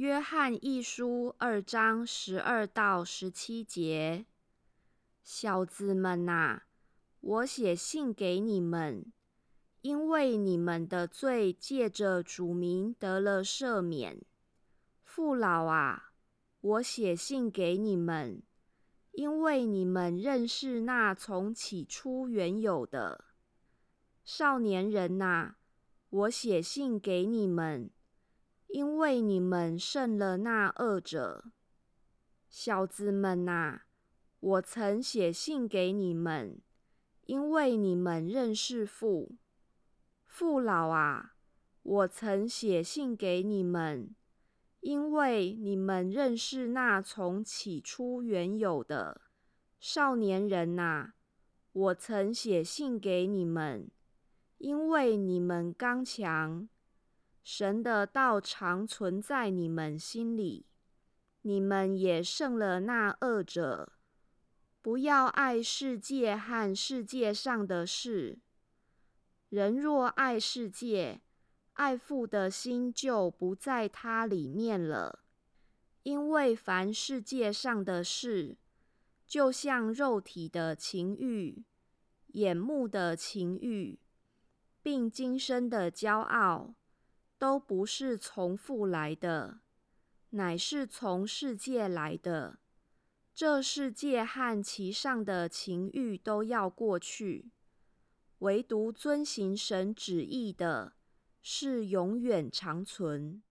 约翰一书二章十二到十七节，小子们呐，我写信给你们，因为你们的罪借着主名得了赦免。父老啊，我写信给你们，因为你们认识那从起初原有的。少年人呐，我写信给你们。因为你们胜了那二者，小子们呐，我曾写信给你们，因为你们认识父。父老啊，我曾写信给你们，因为你们认识那从起初原有的。少年人呐，我曾写信给你们，因为你们刚强。神的道常存在你们心里，你们也胜了那恶者。不要爱世界和世界上的事。人若爱世界，爱父的心就不在他里面了。因为凡世界上的事，就像肉体的情欲、眼目的情欲，并今生的骄傲。都不是从父来的，乃是从世界来的。这世界和其上的情欲都要过去，唯独遵行神旨意的，是永远长存。